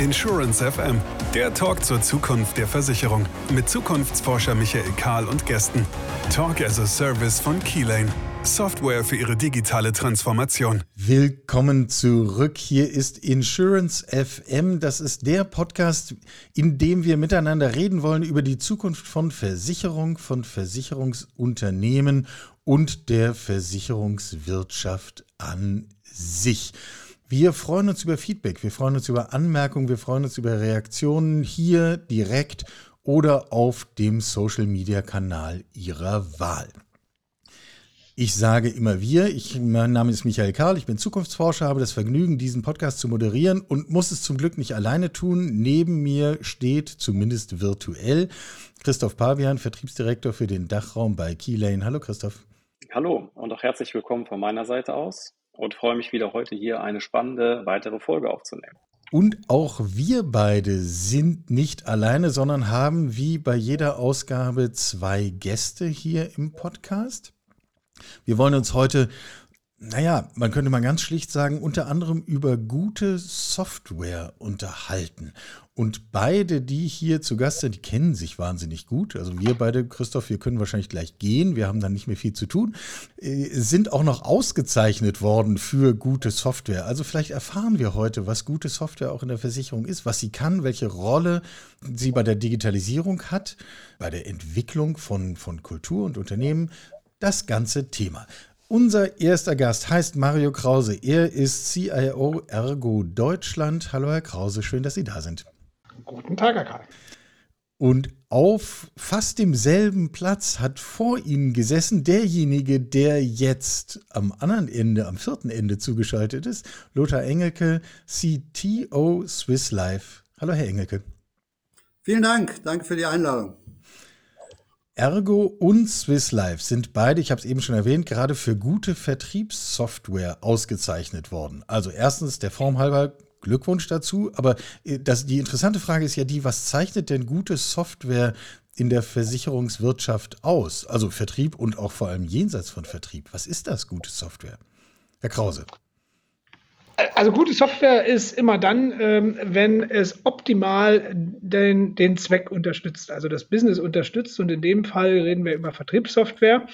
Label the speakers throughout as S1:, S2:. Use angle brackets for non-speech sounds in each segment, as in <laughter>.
S1: Insurance FM, der Talk zur Zukunft der Versicherung mit Zukunftsforscher Michael Kahl und Gästen. Talk as a Service von Keylane. Software für Ihre digitale Transformation.
S2: Willkommen zurück. Hier ist Insurance FM. Das ist der Podcast, in dem wir miteinander reden wollen über die Zukunft von Versicherung, von Versicherungsunternehmen und der Versicherungswirtschaft an sich. Wir freuen uns über Feedback, wir freuen uns über Anmerkungen, wir freuen uns über Reaktionen hier direkt oder auf dem Social-Media-Kanal Ihrer Wahl. Ich sage immer wir, ich, mein Name ist Michael Karl, ich bin Zukunftsforscher, habe das Vergnügen, diesen Podcast zu moderieren und muss es zum Glück nicht alleine tun. Neben mir steht, zumindest virtuell, Christoph Pavian, Vertriebsdirektor für den Dachraum bei Keylane. Hallo Christoph.
S3: Hallo und auch herzlich willkommen von meiner Seite aus und freue mich wieder heute hier eine spannende weitere Folge aufzunehmen.
S2: Und auch wir beide sind nicht alleine, sondern haben wie bei jeder Ausgabe zwei Gäste hier im Podcast. Wir wollen uns heute naja, man könnte mal ganz schlicht sagen, unter anderem über gute Software unterhalten. Und beide, die hier zu Gast sind, die kennen sich wahnsinnig gut. Also wir beide, Christoph, wir können wahrscheinlich gleich gehen. Wir haben dann nicht mehr viel zu tun. Äh, sind auch noch ausgezeichnet worden für gute Software. Also vielleicht erfahren wir heute, was gute Software auch in der Versicherung ist, was sie kann, welche Rolle sie bei der Digitalisierung hat, bei der Entwicklung von, von Kultur und Unternehmen. Das ganze Thema. Unser erster Gast heißt Mario Krause. Er ist CIO Ergo Deutschland. Hallo, Herr Krause, schön, dass Sie da sind.
S4: Guten Tag, Herr Karl.
S2: Und auf fast demselben Platz hat vor Ihnen gesessen derjenige, der jetzt am anderen Ende, am vierten Ende zugeschaltet ist, Lothar Engelke, CTO Swiss Life. Hallo, Herr Engelke.
S5: Vielen Dank, danke für die Einladung.
S2: Ergo und Swiss Life sind beide, ich habe es eben schon erwähnt, gerade für gute Vertriebssoftware ausgezeichnet worden. Also erstens der Form halber Glückwunsch dazu, aber äh, das, die interessante Frage ist ja die, was zeichnet denn gute Software in der Versicherungswirtschaft aus? Also Vertrieb und auch vor allem jenseits von Vertrieb. Was ist das gute Software? Herr Krause.
S4: Also gute Software ist immer dann, ähm, wenn es optimal den, den Zweck unterstützt, also das Business unterstützt. Und in dem Fall reden wir über Vertriebssoftware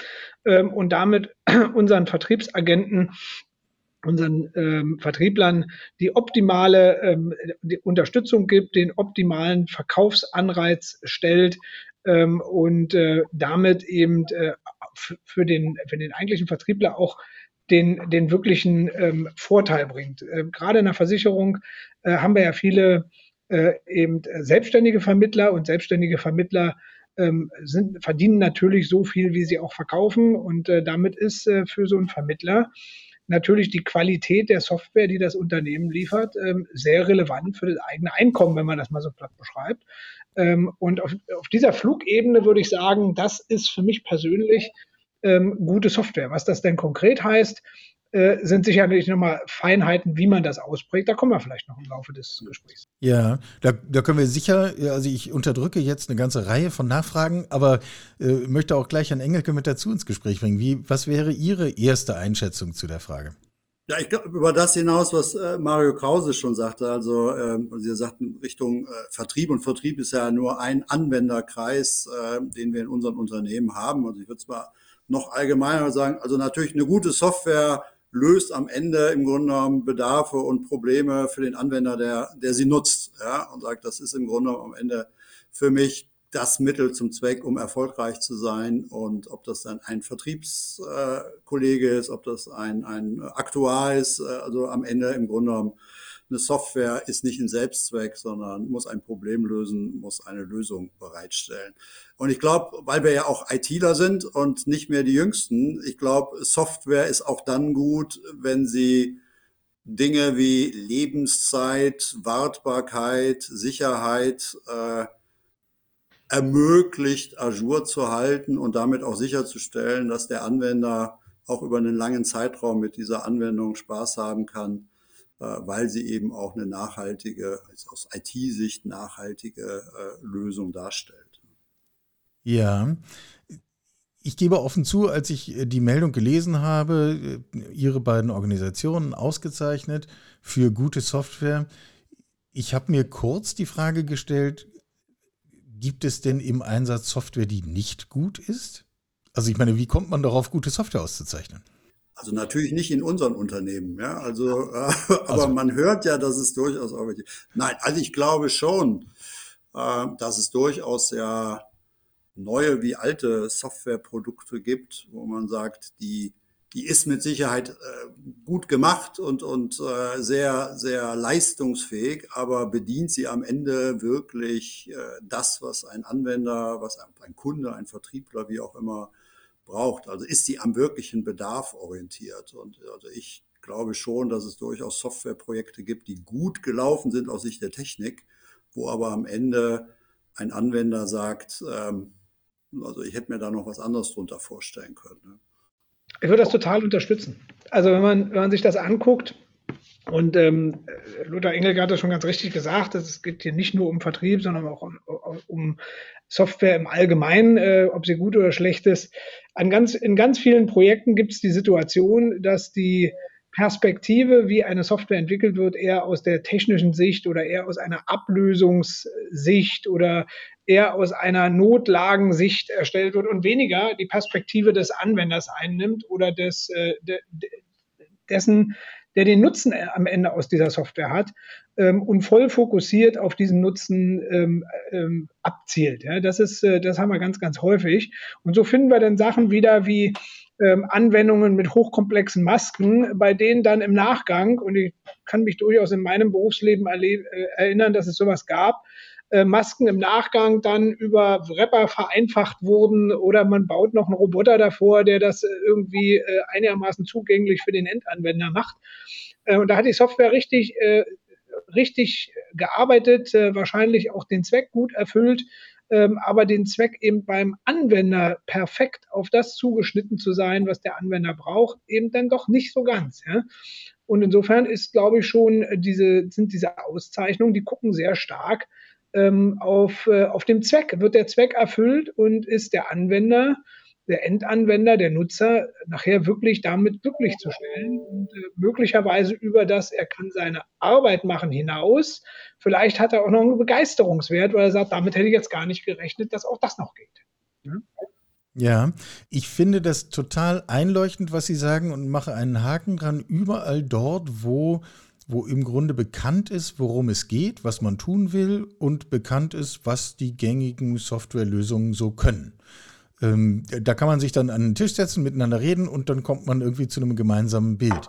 S4: ähm, und damit <clears throat> unseren Vertriebsagenten unseren ähm, Vertrieblern die optimale ähm, die Unterstützung gibt, den optimalen Verkaufsanreiz stellt ähm, und äh, damit eben äh, für, den, für den eigentlichen Vertriebler auch den, den wirklichen ähm, Vorteil bringt. Äh, gerade in der Versicherung äh, haben wir ja viele äh, eben selbstständige Vermittler und selbstständige Vermittler ähm, sind, verdienen natürlich so viel, wie sie auch verkaufen. Und äh, damit ist äh, für so einen Vermittler natürlich die Qualität der Software, die das Unternehmen liefert, ähm, sehr relevant für das eigene Einkommen, wenn man das mal so platt beschreibt. Ähm, und auf, auf dieser Flugebene würde ich sagen, das ist für mich persönlich ähm, gute Software. Was das denn konkret heißt, äh, sind sicherlich nochmal Feinheiten, wie man das ausprägt. Da kommen wir vielleicht noch im Laufe des Gesprächs.
S2: Ja, da, da können wir sicher, also ich unterdrücke jetzt eine ganze Reihe von Nachfragen, aber äh, möchte auch gleich Herrn Engelke mit dazu ins Gespräch bringen. Wie, was wäre Ihre erste Einschätzung zu der Frage?
S5: Ja, ich glaube, über das hinaus, was äh, Mario Krause schon sagte, also ähm, Sie sagten Richtung äh, Vertrieb und Vertrieb ist ja nur ein Anwenderkreis, äh, den wir in unseren Unternehmen haben. Also ich würde zwar noch allgemeiner sagen, also natürlich eine gute Software löst am Ende im Grunde genommen Bedarfe und Probleme für den Anwender, der, der sie nutzt. Ja, und sagt, das ist im Grunde am Ende für mich das Mittel zum Zweck, um erfolgreich zu sein. Und ob das dann ein Vertriebskollege ist, ob das ein, ein Aktuar ist, äh, also am Ende im Grunde genommen eine Software ist nicht ein Selbstzweck, sondern muss ein Problem lösen, muss eine Lösung bereitstellen. Und ich glaube, weil wir ja auch ITler sind und nicht mehr die Jüngsten, ich glaube, Software ist auch dann gut, wenn sie Dinge wie Lebenszeit, Wartbarkeit, Sicherheit äh, ermöglicht, Azure zu halten und damit auch sicherzustellen, dass der Anwender auch über einen langen Zeitraum mit dieser Anwendung Spaß haben kann weil sie eben auch eine nachhaltige, also aus IT-Sicht nachhaltige äh, Lösung darstellt.
S2: Ja. Ich gebe offen zu, als ich äh, die Meldung gelesen habe, Ihre beiden Organisationen ausgezeichnet für gute Software, Ich habe mir kurz die Frage gestellt, gibt es denn im Einsatz Software, die nicht gut ist? Also ich meine, wie kommt man darauf, gute Software auszuzeichnen?
S5: Also natürlich nicht in unseren Unternehmen, ja. Also, äh, aber also. man hört ja, dass es durchaus auch. Nein, also ich glaube schon, äh, dass es durchaus ja neue wie alte Softwareprodukte gibt, wo man sagt, die die ist mit Sicherheit äh, gut gemacht und, und äh, sehr, sehr leistungsfähig, aber bedient sie am Ende wirklich äh, das, was ein Anwender, was ein, ein Kunde, ein Vertriebler, wie auch immer, braucht? Also ist sie am wirklichen Bedarf orientiert? Und also ich glaube schon, dass es durchaus Softwareprojekte gibt, die gut gelaufen sind aus Sicht der Technik, wo aber am Ende ein Anwender sagt, ähm, also ich hätte mir da noch was anderes drunter vorstellen können. Ne?
S4: Ich würde das total unterstützen. Also wenn man, wenn man sich das anguckt, und ähm, Lothar Engelke hat das schon ganz richtig gesagt, es geht hier nicht nur um Vertrieb, sondern auch um, um Software im Allgemeinen, äh, ob sie gut oder schlecht ist. An ganz, in ganz vielen Projekten gibt es die Situation, dass die Perspektive, wie eine Software entwickelt wird, eher aus der technischen Sicht oder eher aus einer Ablösungssicht oder eher aus einer Notlagensicht erstellt wird und weniger die Perspektive des Anwenders einnimmt oder des, äh, de, dessen, der den Nutzen am Ende aus dieser Software hat ähm, und voll fokussiert auf diesen Nutzen ähm, ähm, abzielt. Ja, das ist, äh, das haben wir ganz, ganz häufig. Und so finden wir dann Sachen wieder wie ähm, Anwendungen mit hochkomplexen Masken, bei denen dann im Nachgang, und ich kann mich durchaus in meinem Berufsleben äh, erinnern, dass es sowas gab, äh, Masken im Nachgang dann über Wrapper vereinfacht wurden oder man baut noch einen Roboter davor, der das äh, irgendwie äh, einigermaßen zugänglich für den Endanwender macht. Äh, und da hat die Software richtig, äh, richtig gearbeitet, wahrscheinlich auch den Zweck gut erfüllt ähm, aber den Zweck eben beim Anwender perfekt auf das zugeschnitten zu sein, was der Anwender braucht, eben dann doch nicht so ganz. Ja? Und insofern ist, glaube ich, schon diese, sind diese Auszeichnungen, die gucken sehr stark ähm, auf, äh, auf dem Zweck. Wird der Zweck erfüllt und ist der Anwender der Endanwender, der Nutzer nachher wirklich damit glücklich zu stellen und äh, möglicherweise über das, er kann seine Arbeit machen hinaus. Vielleicht hat er auch noch einen Begeisterungswert, weil er sagt, damit hätte ich jetzt gar nicht gerechnet, dass auch das noch geht.
S2: Ja? Ja, ich finde das total einleuchtend, was Sie sagen und mache einen Haken dran. Überall dort, wo, wo im Grunde bekannt ist, worum es geht, was man tun will und bekannt ist, was die gängigen Softwarelösungen so können. Ähm, da kann man sich dann an den Tisch setzen, miteinander reden und dann kommt man irgendwie zu einem gemeinsamen Bild.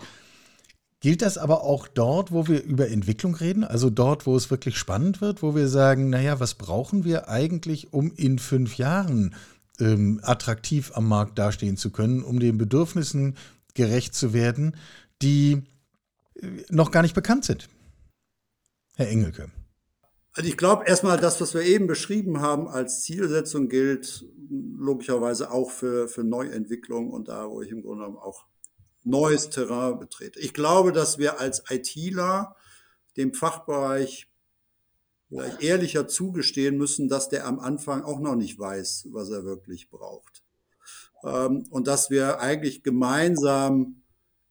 S2: Gilt das aber auch dort, wo wir über Entwicklung reden? Also dort, wo es wirklich spannend wird, wo wir sagen, naja, was brauchen wir eigentlich, um in fünf Jahren ähm, attraktiv am Markt dastehen zu können, um den Bedürfnissen gerecht zu werden, die äh, noch gar nicht bekannt sind? Herr Engelke.
S5: Also ich glaube erstmal, das, was wir eben beschrieben haben als Zielsetzung gilt logischerweise auch für, für Neuentwicklung und da, wo ich im Grunde genommen auch neues Terrain betrete. Ich glaube, dass wir als ITler dem Fachbereich vielleicht ehrlicher zugestehen müssen, dass der am Anfang auch noch nicht weiß, was er wirklich braucht. Ähm, und dass wir eigentlich gemeinsam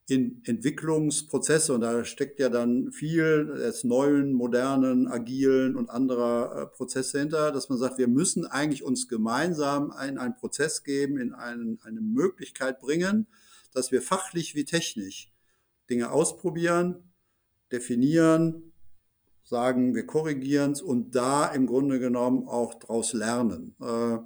S5: in Entwicklungsprozesse, und da steckt ja dann viel des neuen, modernen, agilen und anderer äh, Prozesse hinter, dass man sagt, wir müssen eigentlich uns gemeinsam in einen Prozess geben, in einen, eine Möglichkeit bringen, dass wir fachlich wie technisch Dinge ausprobieren, definieren, sagen, wir korrigieren es und da im Grunde genommen auch daraus lernen. Äh,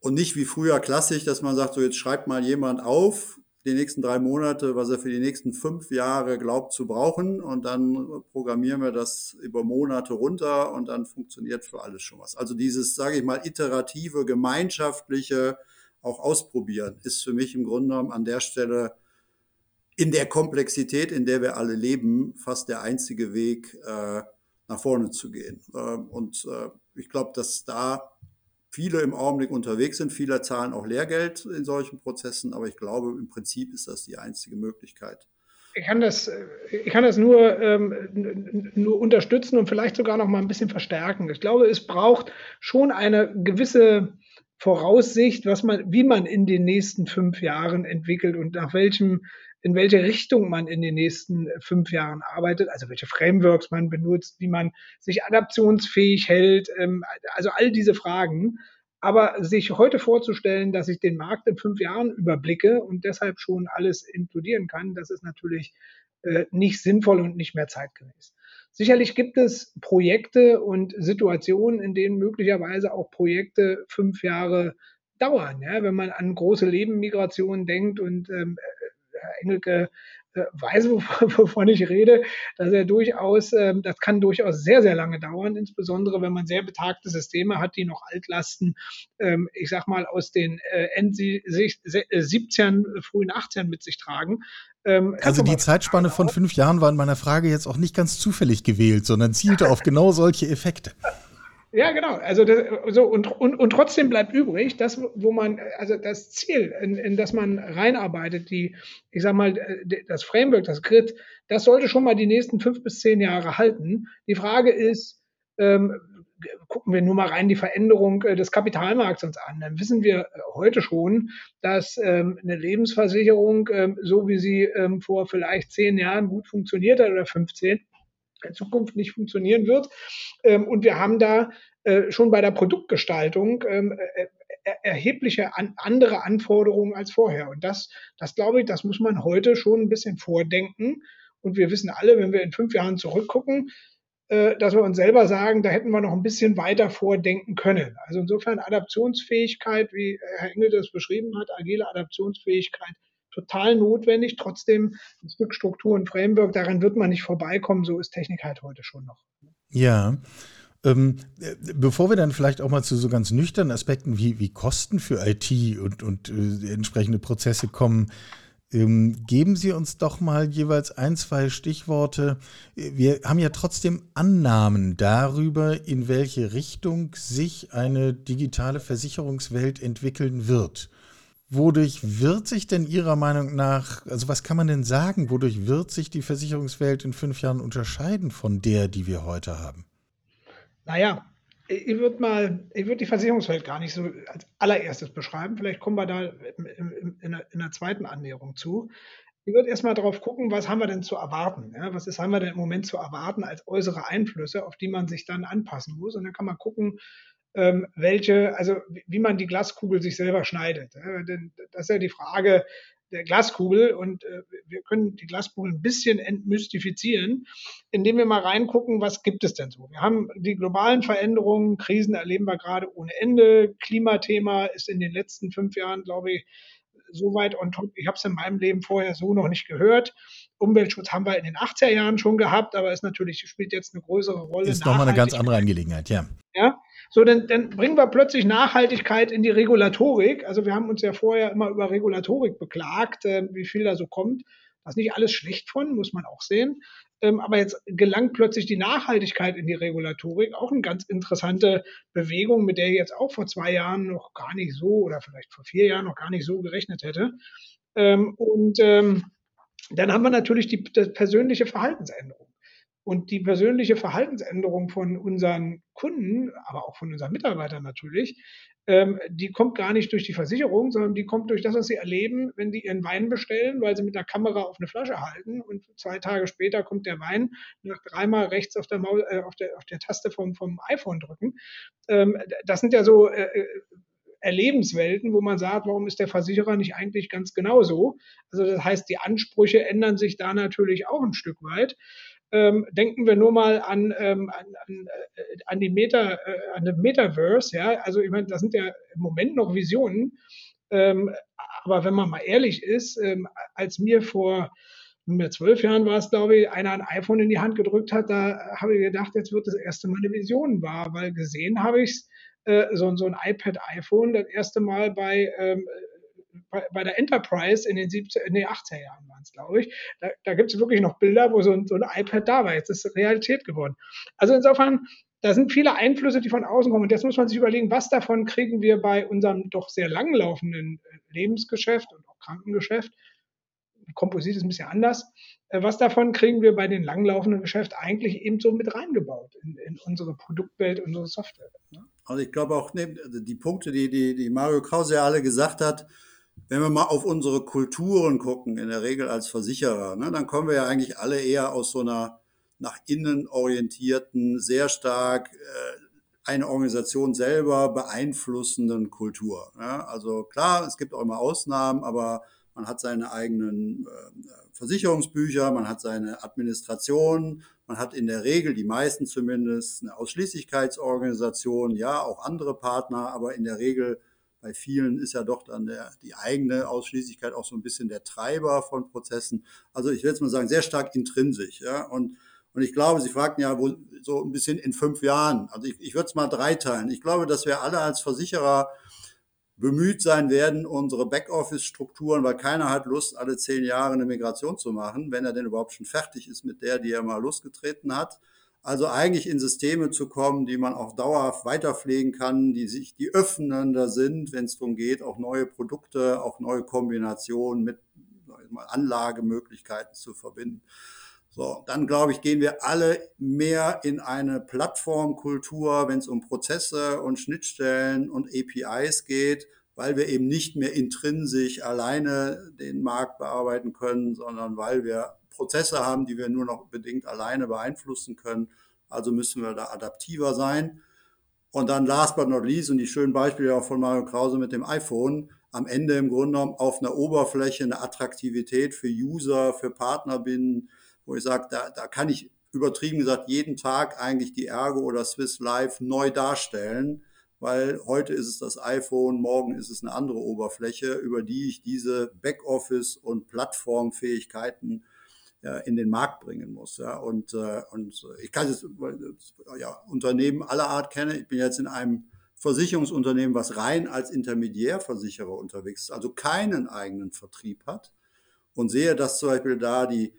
S5: und nicht wie früher klassisch, dass man sagt, so jetzt schreibt mal jemand auf, die nächsten drei Monate, was er für die nächsten fünf Jahre glaubt zu brauchen. Und dann programmieren wir das über Monate runter und dann funktioniert für alles schon was. Also dieses, sage ich mal, iterative, gemeinschaftliche, auch ausprobieren, ist für mich im Grunde genommen an der Stelle in der Komplexität, in der wir alle leben, fast der einzige Weg, äh, nach vorne zu gehen. Ähm, und äh, ich glaube, dass da viele im Augenblick unterwegs sind. Viele zahlen auch Lehrgeld in solchen Prozessen, aber ich glaube, im Prinzip ist das die einzige Möglichkeit.
S4: Ich kann das, ich kann das nur, ähm, nur unterstützen und vielleicht sogar noch mal ein bisschen verstärken. Ich glaube, es braucht schon eine gewisse Voraussicht, was man, wie man in den nächsten fünf Jahren entwickelt und nach welchem in welche Richtung man in den nächsten fünf Jahren arbeitet, also welche Frameworks man benutzt, wie man sich adaptionsfähig hält, ähm, also all diese Fragen. Aber sich heute vorzustellen, dass ich den Markt in fünf Jahren überblicke und deshalb schon alles inkludieren kann, das ist natürlich äh, nicht sinnvoll und nicht mehr zeitgemäß. Sicherlich gibt es Projekte und Situationen, in denen möglicherweise auch Projekte fünf Jahre dauern. Ja? Wenn man an große Lebenmigrationen denkt und ähm, Herr Engelke äh, weiß, <laughs> wovon ich rede, dass er durchaus, ähm, das kann durchaus sehr, sehr lange dauern, insbesondere wenn man sehr betagte Systeme hat, die noch Altlasten, ähm, ich sag mal, aus den äh, End 17, äh, frühen 18 mit sich tragen.
S2: Ähm, also die Zeitspanne von fünf Jahren war in meiner Frage jetzt auch nicht ganz zufällig gewählt, sondern zielte auf genau solche Effekte. <laughs>
S4: Ja, genau. Also das, so und, und, und trotzdem bleibt übrig, das, wo man, also das Ziel, in, in das man reinarbeitet, die, ich sag mal, das Framework, das Grid, das sollte schon mal die nächsten fünf bis zehn Jahre halten. Die Frage ist, ähm, gucken wir nur mal rein die Veränderung äh, des Kapitalmarkts uns an, dann wissen wir heute schon, dass ähm, eine Lebensversicherung, ähm, so wie sie ähm, vor vielleicht zehn Jahren gut funktioniert hat oder 15, in Zukunft nicht funktionieren wird. Ähm, und wir haben da äh, schon bei der Produktgestaltung ähm, äh, äh, erhebliche an, andere Anforderungen als vorher. Und das, das glaube ich, das muss man heute schon ein bisschen vordenken. Und wir wissen alle, wenn wir in fünf Jahren zurückgucken, dass wir uns selber sagen, da hätten wir noch ein bisschen weiter vordenken können. Also insofern Adaptionsfähigkeit, wie Herr Engel das beschrieben hat, agile Adaptionsfähigkeit total notwendig. Trotzdem ein Stück Struktur und Framework, daran wird man nicht vorbeikommen. So ist Technik halt heute schon noch.
S2: Ja. Ähm, bevor wir dann vielleicht auch mal zu so ganz nüchternen Aspekten wie, wie Kosten für IT und, und äh, entsprechende Prozesse kommen, ähm, geben Sie uns doch mal jeweils ein, zwei Stichworte. Wir haben ja trotzdem Annahmen darüber, in welche Richtung sich eine digitale Versicherungswelt entwickeln wird. Wodurch wird sich denn Ihrer Meinung nach, also was kann man denn sagen, wodurch wird sich die Versicherungswelt in fünf Jahren unterscheiden von der, die wir heute haben?
S4: Naja, ich würde mal, ich würde die Versicherungswelt gar nicht so als allererstes beschreiben. Vielleicht kommen wir da in, der, zweiten Annäherung zu. Ich würde erstmal darauf gucken, was haben wir denn zu erwarten? Ja? Was ist, haben wir denn im Moment zu erwarten als äußere Einflüsse, auf die man sich dann anpassen muss? Und dann kann man gucken, ähm, welche, also wie man die Glaskugel sich selber schneidet. Ja, denn das ist ja die Frage der Glaskugel und äh, wir können die Glaskugel ein bisschen entmystifizieren, indem wir mal reingucken, was gibt es denn so. Wir haben die globalen Veränderungen, Krisen erleben wir gerade ohne Ende. Klimathema ist in den letzten fünf Jahren, glaube ich, so weit on top. Ich habe es in meinem Leben vorher so noch nicht gehört. Umweltschutz haben wir in den 80er Jahren schon gehabt, aber ist natürlich, spielt jetzt eine größere Rolle.
S2: Ist nochmal eine ganz andere Angelegenheit, ja.
S4: Ja, so, dann, dann bringen wir plötzlich Nachhaltigkeit in die Regulatorik. Also wir haben uns ja vorher immer über Regulatorik beklagt, äh, wie viel da so kommt. Da ist nicht alles schlecht von, muss man auch sehen. Ähm, aber jetzt gelangt plötzlich die Nachhaltigkeit in die Regulatorik. Auch eine ganz interessante Bewegung, mit der ich jetzt auch vor zwei Jahren noch gar nicht so oder vielleicht vor vier Jahren noch gar nicht so gerechnet hätte. Ähm, und ähm, dann haben wir natürlich die, die persönliche Verhaltensänderung. Und die persönliche Verhaltensänderung von unseren Kunden, aber auch von unseren Mitarbeitern natürlich, ähm, die kommt gar nicht durch die Versicherung, sondern die kommt durch das, was sie erleben, wenn die ihren Wein bestellen, weil sie mit der Kamera auf eine Flasche halten und zwei Tage später kommt der Wein, nach dreimal rechts auf der, Maul, äh, auf der, auf der Taste vom, vom iPhone drücken. Ähm, das sind ja so äh, äh, Erlebenswelten, wo man sagt, warum ist der Versicherer nicht eigentlich ganz genauso? Also das heißt, die Ansprüche ändern sich da natürlich auch ein Stück weit. Ähm, denken wir nur mal an, ähm, an, an, äh, an, die Meta, äh, an den Metaverse, ja. Also ich meine, das sind ja im Moment noch Visionen. Ähm, aber wenn man mal ehrlich ist, ähm, als mir vor nunmehr zwölf Jahren war es, glaube ich, einer ein iPhone in die Hand gedrückt hat, da habe ich gedacht, jetzt wird das erste Mal eine Vision wahr, weil gesehen habe ich es, äh, so, so ein iPad-iPhone das erste Mal bei ähm, bei, der Enterprise in den, 70, in den 80er Jahren waren es, glaube ich. Da, da gibt es wirklich noch Bilder, wo so ein, so ein iPad da war. Jetzt ist Realität geworden. Also insofern, da sind viele Einflüsse, die von außen kommen. Und jetzt muss man sich überlegen, was davon kriegen wir bei unserem doch sehr langlaufenden äh, Lebensgeschäft und auch Krankengeschäft. Komposit ist ein bisschen anders. Äh, was davon kriegen wir bei den langlaufenden Geschäft eigentlich eben so mit reingebaut in, in unsere Produktwelt, unsere Software?
S5: Also ich glaube auch, ne, die Punkte, die, die, die Mario Krause ja alle gesagt hat, wenn wir mal auf unsere Kulturen gucken, in der Regel als Versicherer, ne, dann kommen wir ja eigentlich alle eher aus so einer nach innen orientierten, sehr stark äh, eine Organisation selber beeinflussenden Kultur. Ja, also klar, es gibt auch immer Ausnahmen, aber man hat seine eigenen äh, Versicherungsbücher, man hat seine Administration, man hat in der Regel, die meisten zumindest, eine Ausschließlichkeitsorganisation, ja, auch andere Partner, aber in der Regel bei vielen ist ja doch dann der, die eigene Ausschließlichkeit auch so ein bisschen der Treiber von Prozessen. Also ich will jetzt mal sagen, sehr stark intrinsisch. Ja? Und und ich glaube, Sie fragten ja wo, so ein bisschen in fünf Jahren. Also ich, ich würde es mal dreiteilen. Ich glaube, dass wir alle als Versicherer bemüht sein werden, unsere Backoffice-Strukturen, weil keiner hat Lust, alle zehn Jahre eine Migration zu machen, wenn er denn überhaupt schon fertig ist mit der, die er mal losgetreten hat. Also eigentlich in Systeme zu kommen, die man auch dauerhaft weiterpflegen kann, die sich, die öffnender sind, wenn es darum geht, auch neue Produkte, auch neue Kombinationen mit Anlagemöglichkeiten zu verbinden. So, dann glaube ich, gehen wir alle mehr in eine Plattformkultur, wenn es um Prozesse und Schnittstellen und APIs geht, weil wir eben nicht mehr intrinsisch alleine den Markt bearbeiten können, sondern weil wir Prozesse haben, die wir nur noch bedingt alleine beeinflussen können. Also müssen wir da adaptiver sein. Und dann last but not least, und die schönen Beispiele auch von Mario Krause mit dem iPhone, am Ende im Grunde genommen auf einer Oberfläche eine Attraktivität für User, für Partner binden, wo ich sage, da, da kann ich übertrieben gesagt jeden Tag eigentlich die Ergo oder Swiss Life neu darstellen, weil heute ist es das iPhone, morgen ist es eine andere Oberfläche, über die ich diese Backoffice- und Plattformfähigkeiten in den Markt bringen muss. Ja. Und, äh, und ich kann jetzt ja, Unternehmen aller Art kennen. Ich bin jetzt in einem Versicherungsunternehmen, was rein als Intermediärversicherer unterwegs ist, also keinen eigenen Vertrieb hat und sehe, dass zum Beispiel da die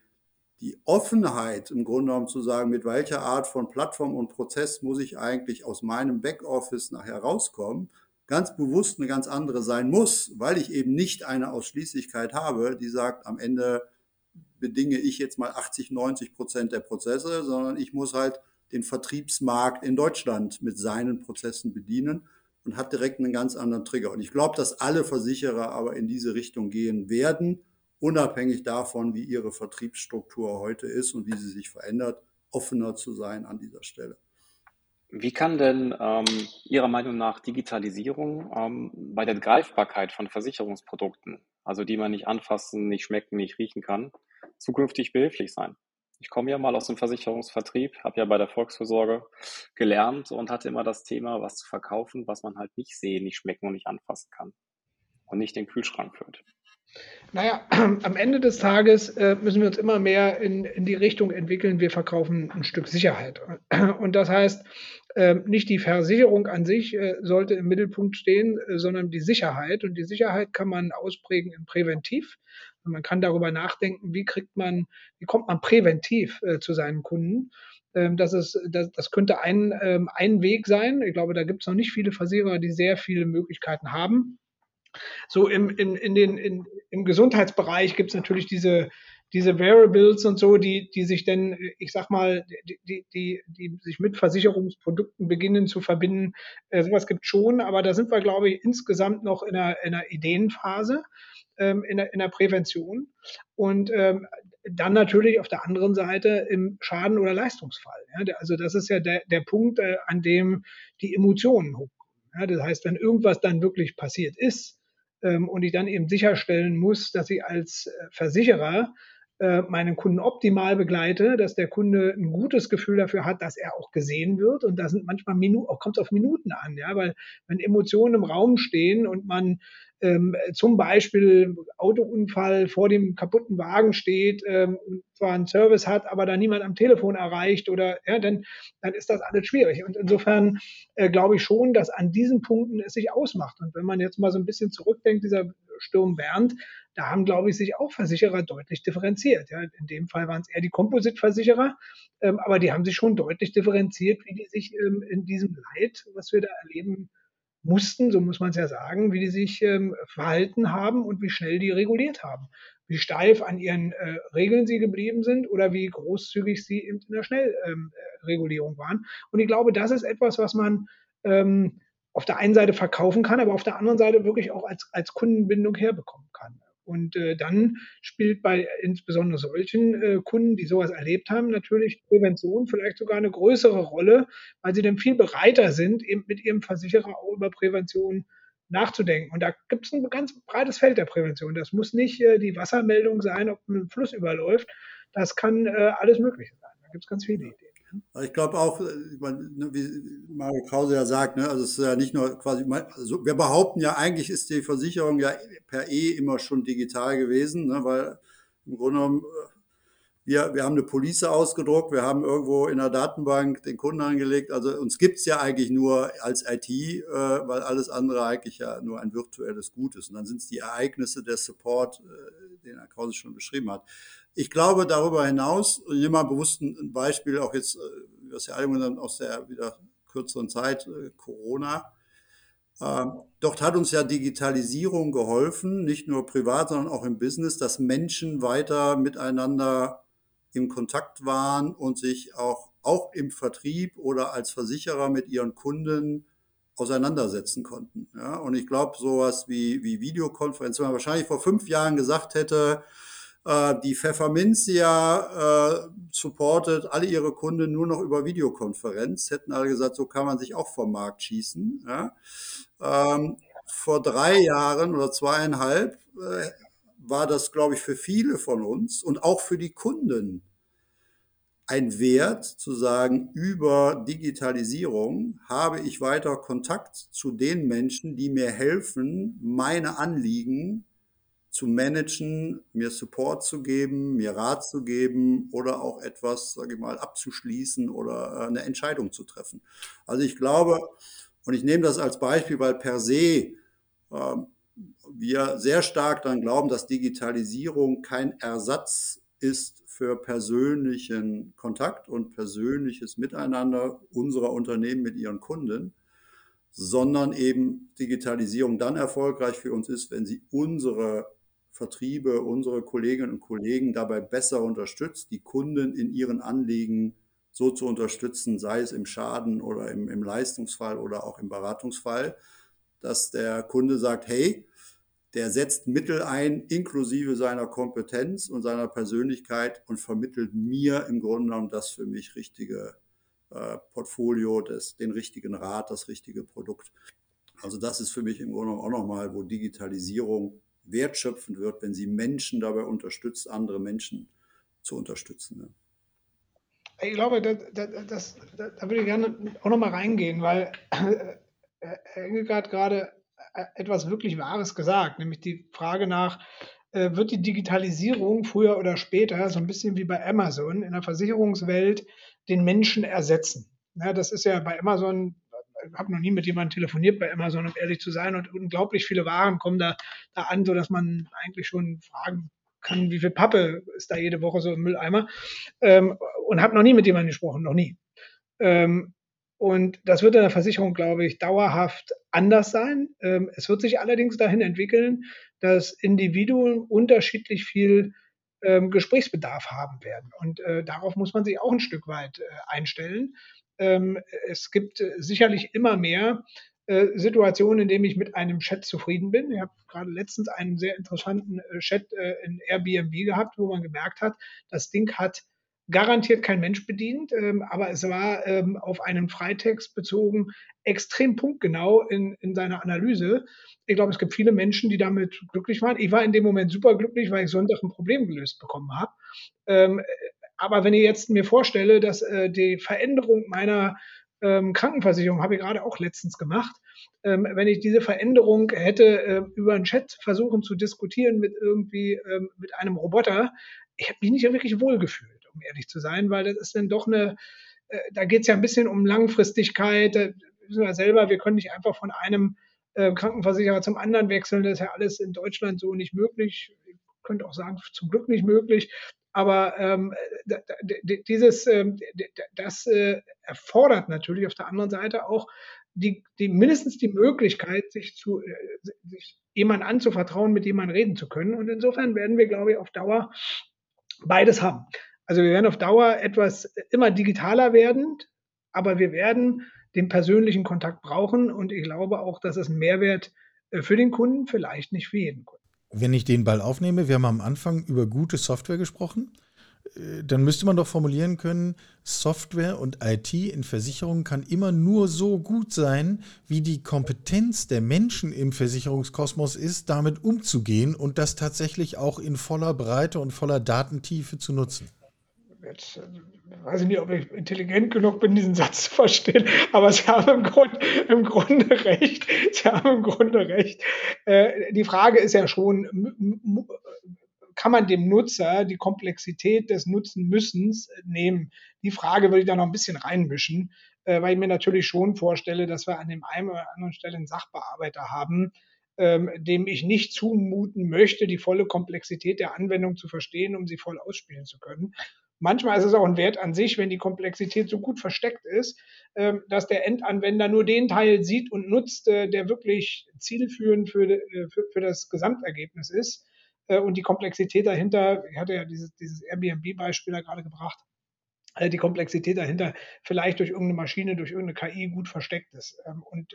S5: die Offenheit im Grunde genommen zu sagen, mit welcher Art von Plattform und Prozess muss ich eigentlich aus meinem Backoffice nachher rauskommen, ganz bewusst eine ganz andere sein muss, weil ich eben nicht eine Ausschließlichkeit habe, die sagt, am Ende bedinge ich jetzt mal 80, 90 Prozent der Prozesse, sondern ich muss halt den Vertriebsmarkt in Deutschland mit seinen Prozessen bedienen und hat direkt einen ganz anderen Trigger. Und ich glaube, dass alle Versicherer aber in diese Richtung gehen werden unabhängig davon, wie ihre Vertriebsstruktur heute ist und wie sie sich verändert, offener zu sein an dieser Stelle.
S3: Wie kann denn ähm, Ihrer Meinung nach Digitalisierung ähm, bei der Greifbarkeit von Versicherungsprodukten, also die man nicht anfassen, nicht schmecken, nicht riechen kann, zukünftig behilflich sein? Ich komme ja mal aus dem Versicherungsvertrieb, habe ja bei der Volksvorsorge gelernt und hatte immer das Thema, was zu verkaufen, was man halt nicht sehen, nicht schmecken und nicht anfassen kann und nicht den Kühlschrank führt.
S4: Naja, <clears throat> am Ende des Tages äh, müssen wir uns immer mehr in, in die Richtung entwickeln, wir verkaufen ein Stück Sicherheit. <clears throat> Und das heißt, äh, nicht die Versicherung an sich äh, sollte im Mittelpunkt stehen, äh, sondern die Sicherheit. Und die Sicherheit kann man ausprägen in Präventiv. Man kann darüber nachdenken, wie kriegt man, wie kommt man präventiv äh, zu seinen Kunden. Ähm, das, ist, das, das könnte ein, ähm, ein Weg sein. Ich glaube, da gibt es noch nicht viele Versicherer, die sehr viele Möglichkeiten haben. So im, in, in den, in, im Gesundheitsbereich gibt es natürlich diese, diese Variables und so, die, die sich dann, ich sag mal, die, die, die, die sich mit Versicherungsprodukten beginnen zu verbinden. Äh, sowas gibt schon, aber da sind wir, glaube ich, insgesamt noch in einer, in einer Ideenphase, ähm, in, der, in der Prävention. Und ähm, dann natürlich auf der anderen Seite im Schaden- oder Leistungsfall. Ja? Also das ist ja der, der Punkt, äh, an dem die Emotionen hochkommen. Ja? Das heißt, wenn irgendwas dann wirklich passiert ist, ähm, und ich dann eben sicherstellen muss, dass ich als äh, Versicherer äh, meinen Kunden optimal begleite, dass der Kunde ein gutes Gefühl dafür hat, dass er auch gesehen wird. Und da sind manchmal Minuten, kommt es auf Minuten an, ja, weil wenn Emotionen im Raum stehen und man ähm, zum Beispiel Autounfall vor dem kaputten Wagen steht, ähm, zwar einen Service hat, aber da niemand am Telefon erreicht oder ja, dann, dann ist das alles schwierig. Und insofern äh, glaube ich schon, dass an diesen Punkten es sich ausmacht. Und wenn man jetzt mal so ein bisschen zurückdenkt, dieser Sturm Bernd, da haben, glaube ich, sich auch Versicherer deutlich differenziert. Ja, in dem Fall waren es eher die Composite-Versicherer, ähm, aber die haben sich schon deutlich differenziert, wie die sich ähm, in diesem Leid, was wir da erleben, mussten, so muss man es ja sagen, wie die sich ähm, verhalten haben und wie schnell die reguliert haben. Wie steif an ihren äh, Regeln sie geblieben sind oder wie großzügig sie in der Schnellregulierung ähm, waren. Und ich glaube, das ist etwas, was man ähm, auf der einen Seite verkaufen kann, aber auf der anderen Seite wirklich auch als, als Kundenbindung herbekommen kann. Und äh, dann spielt bei insbesondere solchen äh, Kunden, die sowas erlebt haben, natürlich Prävention vielleicht sogar eine größere Rolle, weil sie dann viel bereiter sind, eben mit ihrem Versicherer auch über Prävention nachzudenken. Und da gibt es ein ganz breites Feld der Prävention. Das muss nicht äh, die Wassermeldung sein, ob ein Fluss überläuft. Das kann äh, alles Mögliche sein. Da gibt es ganz viele Ideen.
S5: Ich glaube auch, äh, ne, wie Mario Krause ja sagt, ne, also es ist ja nicht nur quasi, also wir behaupten ja, eigentlich ist die Versicherung ja per E immer schon digital gewesen, ne, weil im Grunde genommen, äh, wir, wir haben eine Police ausgedruckt, wir haben irgendwo in der Datenbank den Kunden angelegt. Also uns gibt es ja eigentlich nur als IT, äh, weil alles andere eigentlich ja nur ein virtuelles Gut ist. Und dann sind es die Ereignisse, der Support, äh, den Herr Krause schon beschrieben hat. Ich glaube darüber hinaus, nehme mal bewusst ein Beispiel, auch jetzt, was ja allgemein aus der wieder kürzeren Zeit, äh, Corona. Ähm, dort hat uns ja Digitalisierung geholfen, nicht nur privat, sondern auch im Business, dass Menschen weiter miteinander im Kontakt waren und sich auch, auch im Vertrieb oder als Versicherer mit ihren Kunden auseinandersetzen konnten. Ja, und ich glaube, sowas wie, wie Videokonferenz, wenn man wahrscheinlich vor fünf Jahren gesagt hätte, äh, die Pfefferminzia äh, supportet alle ihre Kunden nur noch über Videokonferenz. Hätten alle gesagt, so kann man sich auch vom Markt schießen. Ja? Ähm, vor drei Jahren oder zweieinhalb äh, war das, glaube ich, für viele von uns und auch für die Kunden ein Wert zu sagen, über Digitalisierung habe ich weiter Kontakt zu den Menschen, die mir helfen, meine Anliegen zu managen, mir Support zu geben, mir Rat zu geben oder auch etwas, sage ich mal, abzuschließen oder äh, eine Entscheidung zu treffen. Also ich glaube, und ich nehme das als Beispiel, weil per se äh, wir sehr stark daran glauben, dass Digitalisierung kein Ersatz ist für persönlichen Kontakt und persönliches Miteinander unserer Unternehmen mit ihren Kunden, sondern eben Digitalisierung dann erfolgreich für uns ist, wenn sie unsere Vertriebe, unsere Kolleginnen und Kollegen dabei besser unterstützt, die Kunden in ihren Anliegen so zu unterstützen, sei es im Schaden oder im, im Leistungsfall oder auch im Beratungsfall, dass der Kunde sagt, hey, der setzt Mittel ein, inklusive seiner Kompetenz und seiner Persönlichkeit und vermittelt mir im Grunde genommen das für mich richtige äh, Portfolio, das, den richtigen Rat, das richtige Produkt. Also das ist für mich im Grunde genommen auch nochmal, wo Digitalisierung wertschöpfend wird, wenn sie Menschen dabei unterstützt, andere Menschen zu unterstützen. Ne?
S4: Ich glaube, das, das, das, da würde ich gerne auch nochmal reingehen, weil äh, Herr Engelke hat gerade äh, etwas wirklich Wahres gesagt, nämlich die Frage nach, äh, wird die Digitalisierung früher oder später, so ein bisschen wie bei Amazon, in der Versicherungswelt den Menschen ersetzen? Ja, das ist ja bei Amazon habe noch nie mit jemandem telefoniert bei Amazon, um ehrlich zu sein. Und unglaublich viele Waren kommen da, da an, sodass man eigentlich schon fragen kann, wie viel Pappe ist da jede Woche so im Mülleimer. Ähm, und habe noch nie mit jemandem gesprochen, noch nie. Ähm, und das wird in der Versicherung, glaube ich, dauerhaft anders sein. Ähm, es wird sich allerdings dahin entwickeln, dass Individuen unterschiedlich viel ähm, Gesprächsbedarf haben werden. Und äh, darauf muss man sich auch ein Stück weit äh, einstellen. Ähm, es gibt äh, sicherlich immer mehr äh, Situationen, in denen ich mit einem Chat zufrieden bin. Ich habe gerade letztens einen sehr interessanten äh, Chat äh, in Airbnb gehabt, wo man gemerkt hat, das Ding hat garantiert kein Mensch bedient, ähm, aber es war ähm, auf einen Freitext bezogen extrem punktgenau in, in seiner Analyse. Ich glaube, es gibt viele Menschen, die damit glücklich waren. Ich war in dem Moment super glücklich, weil ich Sonntag ein Problem gelöst bekommen habe. Ähm, aber wenn ich jetzt mir vorstelle, dass äh, die Veränderung meiner ähm, Krankenversicherung habe ich gerade auch letztens gemacht. Ähm, wenn ich diese Veränderung hätte äh, über einen Chat versuchen zu diskutieren mit irgendwie ähm, mit einem Roboter, ich habe mich nicht wirklich wohlgefühlt, um ehrlich zu sein, weil das ist dann doch eine, äh, da geht es ja ein bisschen um Langfristigkeit. Da wissen wir selber, wir können nicht einfach von einem äh, Krankenversicherer zum anderen wechseln. Das ist ja alles in Deutschland so nicht möglich. Ich könnte auch sagen, zum Glück nicht möglich. Aber ähm, dieses, ähm, das äh, erfordert natürlich auf der anderen Seite auch die, die mindestens die Möglichkeit, sich zu äh, sich jemand anzuvertrauen, mit dem man reden zu können. Und insofern werden wir, glaube ich, auf Dauer beides haben. Also wir werden auf Dauer etwas immer digitaler werden, aber wir werden den persönlichen Kontakt brauchen. Und ich glaube auch, dass es ein Mehrwert äh, für den Kunden, vielleicht nicht für jeden Kunden.
S2: Wenn ich den Ball aufnehme, wir haben am Anfang über gute Software gesprochen. Äh, dann müsste man doch formulieren können, Software und IT in Versicherungen kann immer nur so gut sein, wie die Kompetenz der Menschen im Versicherungskosmos ist, damit umzugehen und das tatsächlich auch in voller Breite und voller Datentiefe zu nutzen.
S4: Jetzt äh, weiß ich nicht, ob ich intelligent genug bin, diesen Satz zu verstehen, aber Sie haben im, Grund, im Grunde recht. Sie haben im Grunde recht. Äh, die Frage ist ja schon, kann man dem Nutzer die Komplexität des Nutzen-Müssens nehmen? Die Frage würde ich da noch ein bisschen reinmischen, äh, weil ich mir natürlich schon vorstelle, dass wir an dem einen oder anderen Stelle einen Sachbearbeiter haben, ähm, dem ich nicht zumuten möchte, die volle Komplexität der Anwendung zu verstehen, um sie voll ausspielen zu können. Manchmal ist es auch ein Wert an sich, wenn die Komplexität so gut versteckt ist, ähm, dass der Endanwender nur den Teil sieht und nutzt, äh, der wirklich zielführend für, äh, für, für das Gesamtergebnis ist. Äh, und die Komplexität dahinter, ich hatte ja dieses, dieses Airbnb-Beispiel da gerade gebracht, die Komplexität dahinter vielleicht durch irgendeine Maschine, durch irgendeine KI gut versteckt ist. Ähm, und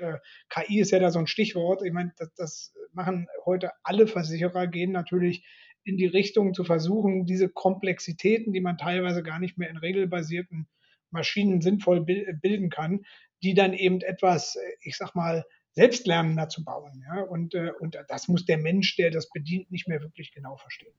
S4: KI ist ja da so ein Stichwort. Ich meine, das, das machen heute alle Versicherer, gehen natürlich in die Richtung zu versuchen, diese Komplexitäten, die man teilweise gar nicht mehr in regelbasierten Maschinen sinnvoll bilden kann, die dann eben etwas, ich sag mal, selbstlernender zu bauen. Ja? Und, äh, und das muss der Mensch, der das bedient, nicht mehr wirklich genau verstehen.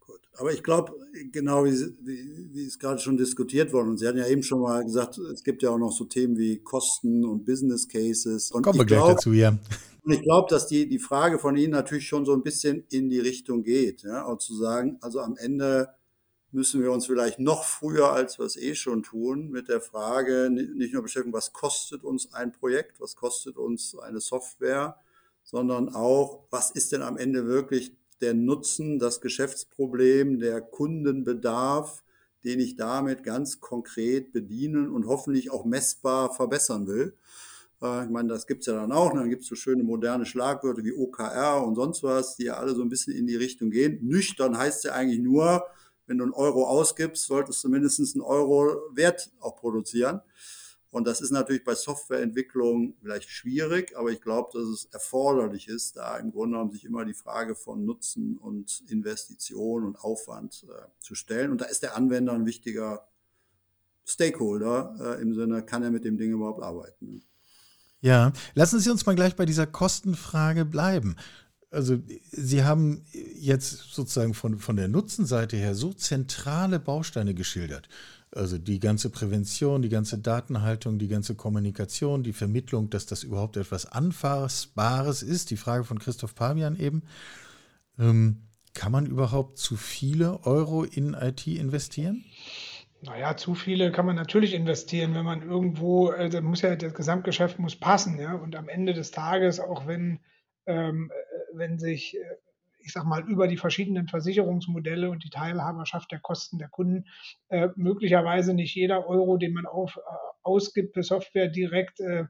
S5: Gut. Aber ich glaube, genau wie, wie, wie es gerade schon diskutiert worden, und Sie hatten ja eben schon mal gesagt, es gibt ja auch noch so Themen wie Kosten und Business Cases. Und
S2: Kommen wir gleich dazu, ja.
S5: Und ich glaube, dass die, die Frage von Ihnen natürlich schon so ein bisschen in die Richtung geht. Ja? Und zu sagen, also am Ende müssen wir uns vielleicht noch früher, als wir es eh schon tun, mit der Frage nicht nur beschäftigen, was kostet uns ein Projekt, was kostet uns eine Software, sondern auch, was ist denn am Ende wirklich der Nutzen, das Geschäftsproblem, der Kundenbedarf, den ich damit ganz konkret bedienen und hoffentlich auch messbar verbessern will. Ich meine, das gibt es ja dann auch. Dann gibt es so schöne moderne Schlagwörter wie OKR und sonst was, die ja alle so ein bisschen in die Richtung gehen. Nüchtern heißt ja eigentlich nur, wenn du einen Euro ausgibst, solltest du mindestens einen Euro Wert auch produzieren. Und das ist natürlich bei Softwareentwicklung vielleicht schwierig, aber ich glaube, dass es erforderlich ist, da im Grunde genommen sich immer die Frage von Nutzen und Investition und Aufwand äh, zu stellen. Und da ist der Anwender ein wichtiger Stakeholder äh, im Sinne, kann er mit dem Ding überhaupt arbeiten.
S2: Ja, lassen Sie uns mal gleich bei dieser Kostenfrage bleiben also Sie haben jetzt sozusagen von, von der Nutzenseite her so zentrale Bausteine geschildert. Also die ganze Prävention, die ganze Datenhaltung, die ganze Kommunikation, die Vermittlung, dass das überhaupt etwas Anfassbares ist. Die Frage von Christoph Pavian eben. Ähm, kann man überhaupt zu viele Euro in IT investieren?
S4: Naja, zu viele kann man natürlich investieren, wenn man irgendwo, also muss ja, das Gesamtgeschäft muss passen, ja. Und am Ende des Tages, auch wenn ähm, wenn sich, äh, ich sag mal, über die verschiedenen Versicherungsmodelle und die Teilhaberschaft der Kosten der Kunden äh, möglicherweise nicht jeder Euro, den man auf, äh, ausgibt für Software, direkt äh,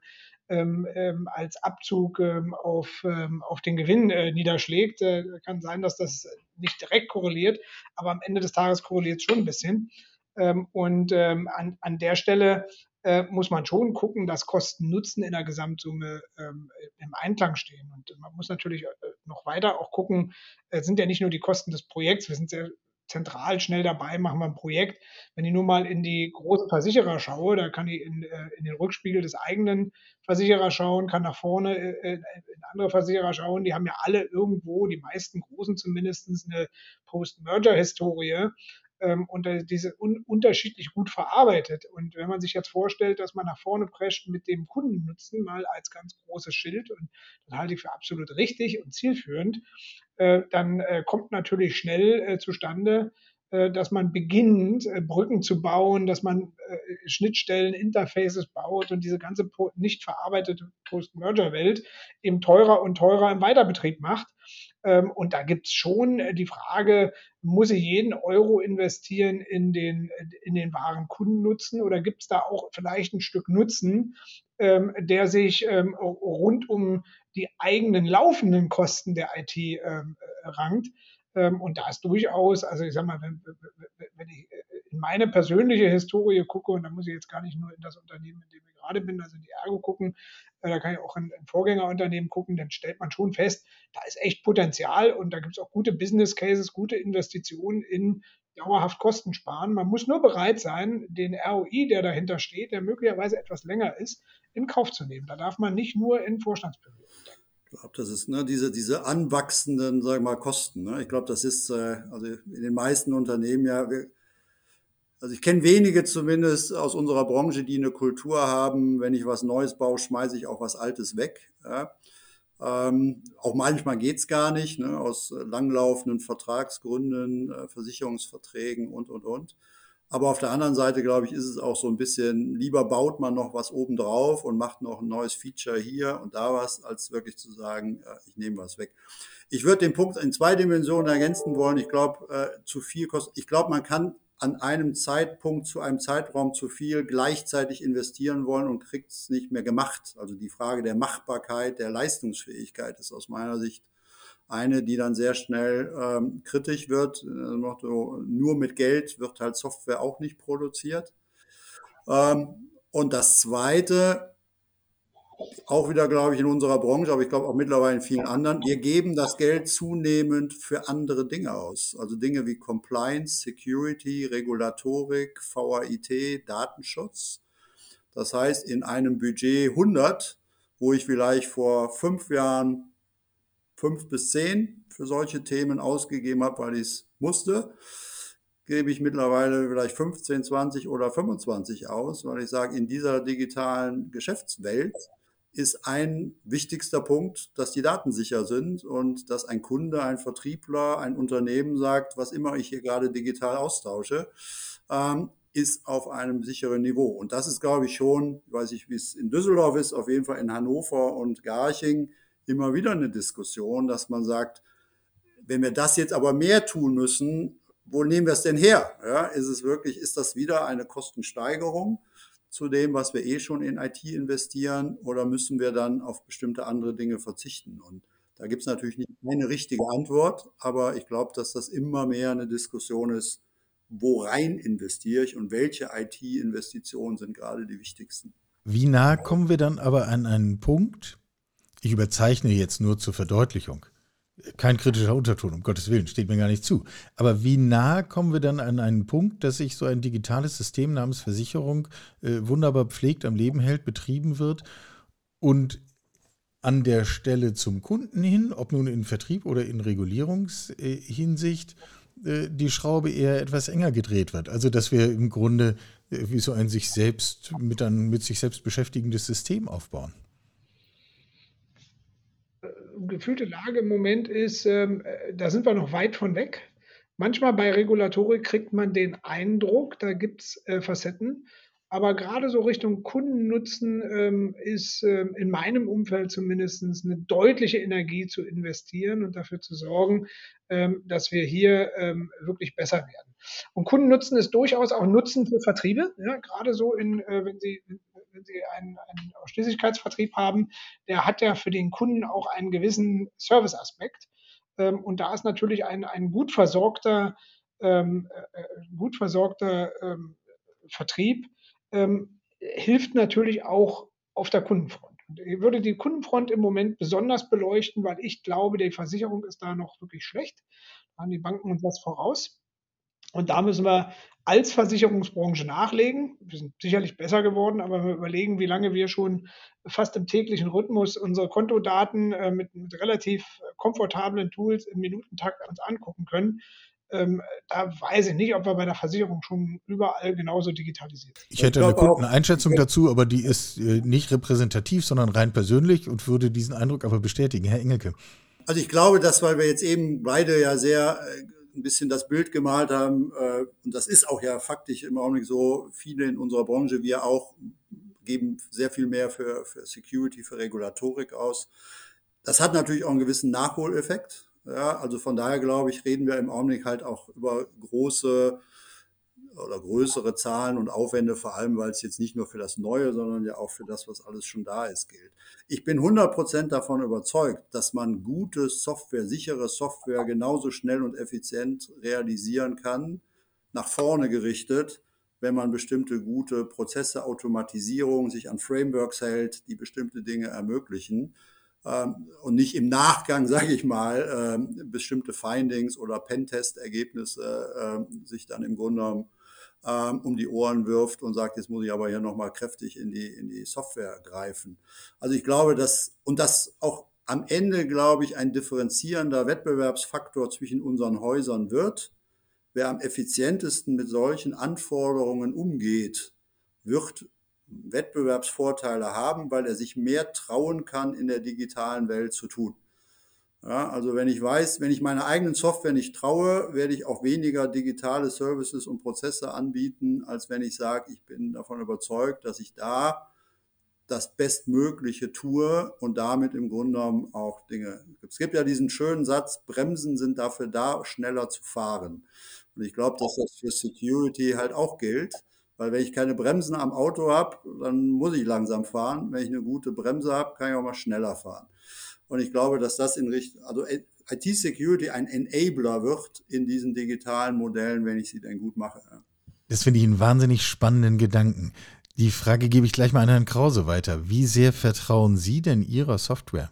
S4: ähm, ähm, als Abzug ähm, auf, ähm, auf den Gewinn äh, niederschlägt. Äh, kann sein, dass das nicht direkt korreliert, aber am Ende des Tages korreliert es schon ein bisschen. Ähm, und ähm, an, an der Stelle äh, muss man schon gucken, dass Kosten-Nutzen in der Gesamtsumme ähm, im Einklang stehen. Und man muss natürlich äh, noch weiter auch gucken, äh, sind ja nicht nur die Kosten des Projekts, wir sind sehr zentral schnell dabei, machen wir ein Projekt. Wenn ich nur mal in die großen Versicherer schaue, da kann ich in, äh, in den Rückspiegel des eigenen Versicherers schauen, kann nach vorne äh, in andere Versicherer schauen. Die haben ja alle irgendwo, die meisten großen zumindest, eine Post-Merger-Historie ähm, und äh, diese un unterschiedlich gut verarbeitet. Und wenn man sich jetzt vorstellt, dass man nach vorne prescht mit dem Kundennutzen mal als ganz großes Schild, und das halte ich für absolut richtig und zielführend, äh, dann äh, kommt natürlich schnell äh, zustande, äh, dass man beginnt, äh, Brücken zu bauen, dass man Schnittstellen, Interfaces baut und diese ganze nicht verarbeitete Post-Merger-Welt eben teurer und teurer im Weiterbetrieb macht. Ähm, und da gibt es schon die Frage, muss ich jeden Euro investieren in den, in den wahren Kundennutzen oder gibt es da auch vielleicht ein Stück Nutzen, ähm, der sich ähm, rund um die eigenen laufenden Kosten der IT rankt? und da ist durchaus, also ich sag mal, wenn, wenn ich in meine persönliche Historie gucke, und da muss ich jetzt gar nicht nur in das Unternehmen, in dem gerade bin, also die Ergo gucken, äh, da kann ich auch in, in Vorgängerunternehmen gucken, dann stellt man schon fest, da ist echt Potenzial und da gibt es auch gute Business Cases, gute Investitionen in dauerhaft Kosten sparen. Man muss nur bereit sein, den ROI, der dahinter steht, der möglicherweise etwas länger ist, in Kauf zu nehmen. Da darf man nicht nur in Vorstandsperioden denken.
S5: Ich glaube, das ist ne, diese, diese anwachsenden, sag ich mal, Kosten. Ne? Ich glaube, das ist äh, also in den meisten Unternehmen ja, wir, also ich kenne wenige zumindest aus unserer Branche, die eine Kultur haben, wenn ich was Neues baue, schmeiße ich auch was Altes weg. Ja? Ähm, auch manchmal geht's gar nicht, ne, aus langlaufenden Vertragsgründen, äh, Versicherungsverträgen und, und, und. Aber auf der anderen Seite, glaube ich, ist es auch so ein bisschen, lieber baut man noch was obendrauf und macht noch ein neues Feature hier und da was, als wirklich zu sagen, äh, ich nehme was weg. Ich würde den Punkt in zwei Dimensionen ergänzen wollen. Ich glaube, äh, zu viel kostet, ich glaube, man kann an einem Zeitpunkt zu einem Zeitraum zu viel gleichzeitig investieren wollen und kriegt es nicht mehr gemacht. Also die Frage der Machbarkeit, der Leistungsfähigkeit ist aus meiner Sicht eine, die dann sehr schnell ähm, kritisch wird. Nur mit Geld wird halt Software auch nicht produziert. Ähm, und das Zweite, auch wieder, glaube ich, in unserer Branche, aber ich glaube auch mittlerweile in vielen anderen, wir geben das Geld zunehmend für andere Dinge aus. Also Dinge wie Compliance, Security, Regulatorik, VAIT, Datenschutz. Das heißt, in einem Budget 100, wo ich vielleicht vor fünf Jahren fünf bis zehn für solche Themen ausgegeben habe, weil ich es musste, gebe ich mittlerweile vielleicht 15, 20 oder 25 aus, weil ich sage, in dieser digitalen Geschäftswelt ist ein wichtigster Punkt, dass die Daten sicher sind und dass ein Kunde, ein Vertriebler, ein Unternehmen sagt, was immer ich hier gerade digital austausche, ähm, ist auf einem sicheren Niveau. Und das ist, glaube ich, schon, weiß ich, wie es in Düsseldorf ist, auf jeden Fall in Hannover und Garching immer wieder eine Diskussion, dass man sagt, wenn wir das jetzt aber mehr tun müssen, wo nehmen wir es denn her? Ja, ist es wirklich, ist das wieder eine Kostensteigerung? Zu dem, was wir eh schon in IT investieren, oder müssen wir dann auf bestimmte andere Dinge verzichten? Und da gibt es natürlich nicht eine richtige Antwort, aber ich glaube, dass das immer mehr eine Diskussion ist, wo rein investiere ich und welche IT-Investitionen sind gerade die wichtigsten.
S2: Wie nah kommen wir dann aber an einen Punkt, ich überzeichne jetzt nur zur Verdeutlichung, kein kritischer Unterton, um Gottes Willen, steht mir gar nicht zu. Aber wie nah kommen wir dann an einen Punkt, dass sich so ein digitales System namens Versicherung äh, wunderbar pflegt, am Leben hält, betrieben wird und an der Stelle zum Kunden hin, ob nun in Vertrieb oder in Regulierungshinsicht, äh, die Schraube eher etwas enger gedreht wird. Also dass wir im Grunde äh, wie so ein sich selbst mit, ein, mit sich selbst beschäftigendes System aufbauen
S4: gefühlte Lage im Moment ist, ähm, äh, da sind wir noch weit von weg. Manchmal bei Regulatorik kriegt man den Eindruck, da gibt es äh, Facetten. Aber gerade so Richtung Kundennutzen ähm, ist ähm, in meinem Umfeld zumindest eine deutliche Energie zu investieren und dafür zu sorgen, ähm, dass wir hier ähm, wirklich besser werden. Und Kundennutzen ist durchaus auch Nutzen für Vertriebe. Ja, gerade so in, äh, wenn Sie, wenn Sie einen, einen Ausschließlichkeitsvertrieb haben, der hat ja für den Kunden auch einen gewissen Serviceaspekt. Ähm, und da ist natürlich ein, ein gut versorgter, ähm, äh, gut versorgter ähm, Vertrieb ähm, hilft natürlich auch auf der Kundenfront. Ich würde die Kundenfront im Moment besonders beleuchten, weil ich glaube, die Versicherung ist da noch wirklich schlecht. Da haben die Banken uns was voraus. Und da müssen wir als Versicherungsbranche nachlegen. Wir sind sicherlich besser geworden, aber wir überlegen, wie lange wir schon fast im täglichen Rhythmus unsere Kontodaten äh, mit, mit, relativ komfortablen Tools im Minutentakt uns angucken können. Ähm, da weiß ich nicht, ob wir bei der Versicherung schon überall genauso digitalisiert sind.
S2: Ich hätte eine Kundeneinschätzung dazu, aber die ist äh, nicht repräsentativ, sondern rein persönlich und würde diesen Eindruck aber bestätigen. Herr Engelke.
S5: Also ich glaube, dass, weil wir jetzt eben beide ja sehr äh, ein bisschen das Bild gemalt haben, äh, und das ist auch ja faktisch im Augenblick so, viele in unserer Branche, wir auch, geben sehr viel mehr für, für Security, für Regulatorik aus. Das hat natürlich auch einen gewissen Nachholeffekt. Ja, also von daher glaube ich, reden wir im Augenblick halt auch über große oder größere Zahlen und Aufwände, vor allem weil es jetzt nicht nur für das Neue, sondern ja auch für das, was alles schon da ist, gilt. Ich bin 100% davon überzeugt, dass man gute Software, sichere Software genauso schnell und effizient realisieren kann, nach vorne gerichtet, wenn man bestimmte gute Prozesse, Automatisierung, sich an Frameworks hält, die bestimmte Dinge ermöglichen ähm, und nicht im Nachgang, <laughs> sage ich mal, ähm, bestimmte Findings oder Pentest-Ergebnisse äh, sich dann im Grunde genommen ähm, um die Ohren wirft und sagt, jetzt muss ich aber hier nochmal kräftig in die, in die Software greifen. Also ich glaube, dass, und das auch am Ende, glaube ich, ein differenzierender Wettbewerbsfaktor zwischen unseren Häusern wird. Wer am effizientesten mit solchen Anforderungen umgeht, wird Wettbewerbsvorteile haben, weil er sich mehr trauen kann, in der digitalen Welt zu tun. Ja, also wenn ich weiß, wenn ich meine eigenen Software nicht traue, werde ich auch weniger digitale Services und Prozesse anbieten, als wenn ich sage, ich bin davon überzeugt, dass ich da das Bestmögliche tue und damit im Grunde genommen auch Dinge. Es gibt ja diesen schönen Satz, Bremsen sind dafür da, schneller zu fahren. Und ich glaube, dass das für Security halt auch gilt, weil wenn ich keine Bremsen am Auto habe, dann muss ich langsam fahren. Wenn ich eine gute Bremse habe, kann ich auch mal schneller fahren. Und ich glaube, dass das in Richtung, also IT-Security ein Enabler wird in diesen digitalen Modellen, wenn ich sie denn gut mache.
S2: Das finde ich einen wahnsinnig spannenden Gedanken. Die Frage gebe ich gleich mal an Herrn Krause weiter. Wie sehr vertrauen Sie denn Ihrer Software?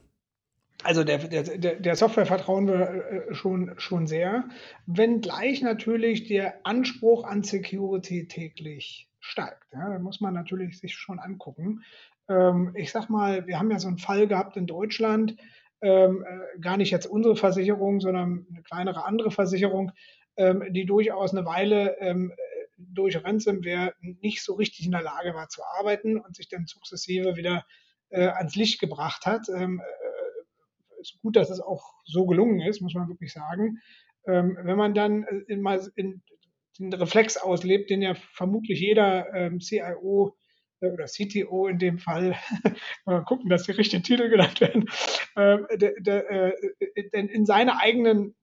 S4: Also der, der, der Software vertrauen wir äh, schon, schon sehr, wenngleich natürlich der Anspruch an Security täglich steigt. Ja, da muss man natürlich sich schon angucken ähm, ich sag mal, wir haben ja so einen Fall gehabt in Deutschland, ähm, äh, gar nicht jetzt unsere Versicherung, sondern eine kleinere andere Versicherung, ähm, die durchaus eine Weile ähm, durch Ransomware nicht so richtig in der Lage war zu arbeiten und sich dann sukzessive wieder äh, ans Licht gebracht hat. Ähm, äh, ist gut, dass es auch so gelungen ist, muss man wirklich sagen. Ähm, wenn man dann äh, in, mal in, den Reflex auslebt, den ja vermutlich jeder ähm, CIO oder CTO in dem Fall, <laughs> mal gucken, dass die richtigen Titel genannt werden, äh, der, der, äh, denn in seine eigenen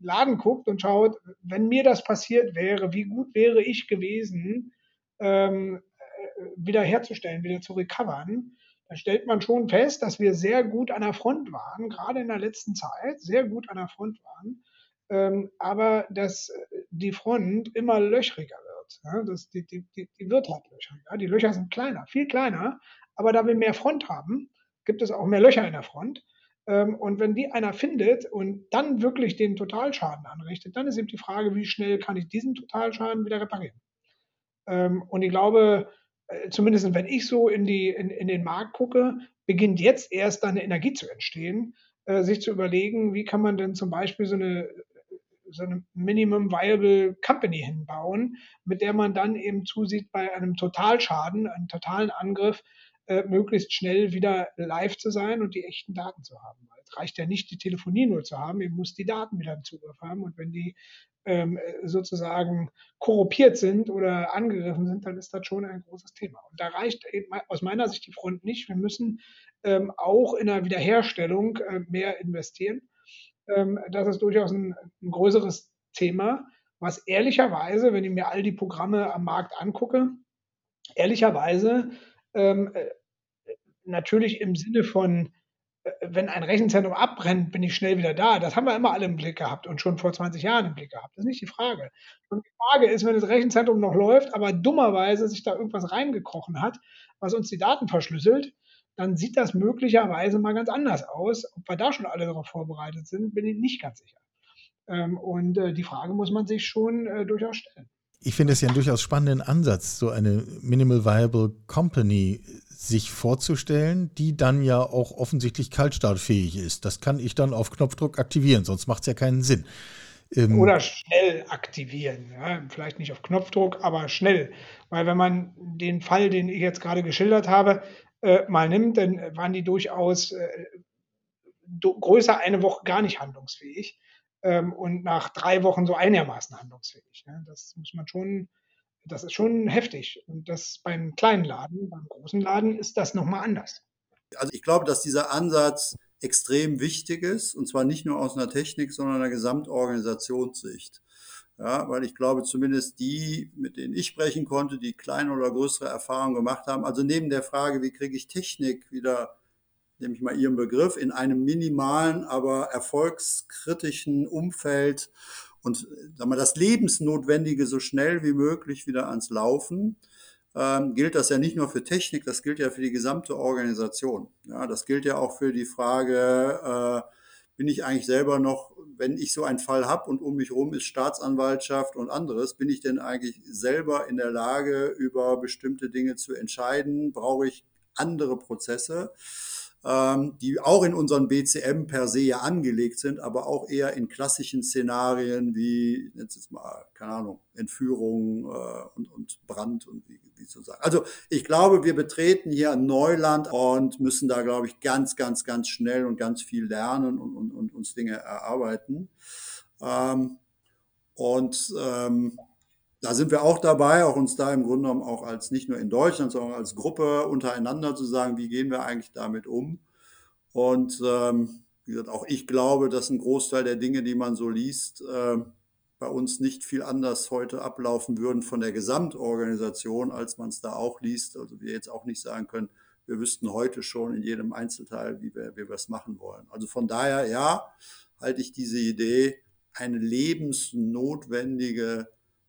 S4: Laden guckt und schaut, wenn mir das passiert wäre, wie gut wäre ich gewesen, ähm, äh, wieder herzustellen, wieder zu recovern, dann stellt man schon fest, dass wir sehr gut an der Front waren, gerade in der letzten Zeit, sehr gut an der Front waren, ähm, aber dass die Front immer löchriger wird. Ja, das, die, die, die, die wird halt Löcher. Ja, die Löcher sind kleiner, viel kleiner, aber da wir mehr Front haben, gibt es auch mehr Löcher in der Front. Ähm, und wenn die einer findet und dann wirklich den Totalschaden anrichtet, dann ist eben die Frage, wie schnell kann ich diesen Totalschaden wieder reparieren. Ähm, und ich glaube, äh, zumindest wenn ich so in, die, in, in den Markt gucke, beginnt jetzt erst eine Energie zu entstehen, äh, sich zu überlegen, wie kann man denn zum Beispiel so eine so eine Minimum Viable Company hinbauen, mit der man dann eben zusieht, bei einem Totalschaden, einem totalen Angriff, äh, möglichst schnell wieder live zu sein und die echten Daten zu haben. Es reicht ja nicht, die Telefonie nur zu haben, ihr muss die Daten wieder im Zugriff haben und wenn die ähm, sozusagen korruptiert sind oder angegriffen sind, dann ist das schon ein großes Thema. Und da reicht eben aus meiner Sicht die Front nicht. Wir müssen ähm, auch in der Wiederherstellung äh, mehr investieren. Ähm, das ist durchaus ein, ein größeres Thema, was ehrlicherweise, wenn ich mir all die Programme am Markt angucke, ehrlicherweise ähm, äh, natürlich im Sinne von, äh, wenn ein Rechenzentrum abbrennt, bin ich schnell wieder da. Das haben wir immer alle im Blick gehabt und schon vor 20 Jahren im Blick gehabt. Das ist nicht die Frage. Und die Frage ist, wenn das Rechenzentrum noch läuft, aber dummerweise sich da irgendwas reingekrochen hat, was uns die Daten verschlüsselt, dann sieht das möglicherweise mal ganz anders aus. Ob wir da schon alle darauf vorbereitet sind, bin ich nicht ganz sicher. Ähm, und äh, die Frage muss man sich schon äh, durchaus stellen.
S2: Ich finde es ja einen durchaus spannenden Ansatz, so eine Minimal Viable Company sich vorzustellen, die dann ja auch offensichtlich kaltstartfähig ist. Das kann ich dann auf Knopfdruck aktivieren, sonst macht es ja keinen Sinn.
S4: Ähm Oder schnell aktivieren. Ja? Vielleicht nicht auf Knopfdruck, aber schnell. Weil wenn man den Fall, den ich jetzt gerade geschildert habe, äh, mal nimmt, dann waren die durchaus äh, größer eine Woche gar nicht handlungsfähig ähm, und nach drei Wochen so einigermaßen handlungsfähig. Ne? Das muss man schon, das ist schon heftig. Und das beim kleinen Laden, beim großen Laden ist das nochmal anders.
S5: Also ich glaube, dass dieser Ansatz extrem wichtig ist, und zwar nicht nur aus einer Technik, sondern einer Gesamtorganisationssicht. Ja, weil ich glaube, zumindest die, mit denen ich sprechen konnte, die kleine oder größere Erfahrungen gemacht haben, also neben der Frage, wie kriege ich Technik wieder, nehme ich mal Ihren Begriff, in einem minimalen, aber erfolgskritischen Umfeld und sagen wir, das Lebensnotwendige so schnell wie möglich wieder ans Laufen, ähm, gilt das ja nicht nur für Technik, das gilt ja für die gesamte Organisation. Ja, das gilt ja auch für die Frage, äh, bin ich eigentlich selber noch, wenn ich so einen Fall habe und um mich herum ist Staatsanwaltschaft und anderes, bin ich denn eigentlich selber in der Lage, über bestimmte Dinge zu entscheiden? Brauche ich andere Prozesse? Ähm, die auch in unseren BCM per se ja angelegt sind, aber auch eher in klassischen Szenarien wie, jetzt mal, keine Ahnung, Entführung äh, und, und Brand und wie, wie zu sagen. Also ich glaube, wir betreten hier ein Neuland und müssen da, glaube ich, ganz, ganz, ganz schnell und ganz viel lernen und, und, und uns Dinge erarbeiten. Ähm, und ähm, da sind wir auch dabei, auch uns da im Grunde genommen auch als nicht nur in Deutschland, sondern als Gruppe untereinander zu sagen, wie gehen wir eigentlich damit um? Und ähm, wie gesagt, auch ich glaube, dass ein Großteil der Dinge, die man so liest, äh, bei uns nicht viel anders heute ablaufen würden von der Gesamtorganisation, als man es da auch liest. Also wir jetzt auch nicht sagen können, wir wüssten heute schon in jedem Einzelteil, wie wir, wie wir es machen wollen. Also von daher, ja, halte ich diese Idee, eine lebensnotwendige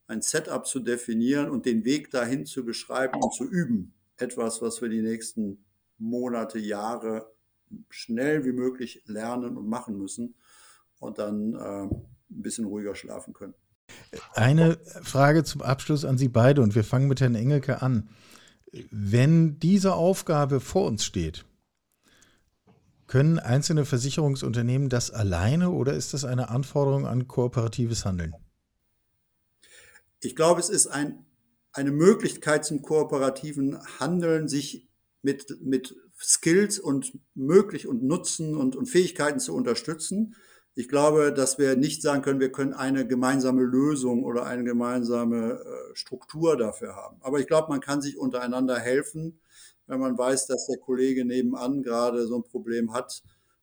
S5: ein Setup zu definieren und den Weg dahin zu beschreiben und zu üben. Etwas, was wir die nächsten Monate, Jahre schnell wie möglich lernen und machen müssen und dann äh, ein bisschen ruhiger schlafen können.
S2: Eine Frage zum Abschluss an Sie beide und wir fangen mit Herrn Engelke an. Wenn diese Aufgabe vor uns steht, können einzelne Versicherungsunternehmen das alleine oder ist das eine Anforderung an kooperatives Handeln?
S5: Ich glaube, es ist ein, eine Möglichkeit zum kooperativen Handeln, sich mit, mit Skills und möglich und Nutzen und, und Fähigkeiten zu unterstützen. Ich glaube, dass wir nicht sagen können, wir können eine gemeinsame Lösung oder eine gemeinsame äh, Struktur dafür haben. Aber ich glaube, man kann sich untereinander helfen, wenn man weiß, dass der Kollege nebenan gerade so ein Problem hat,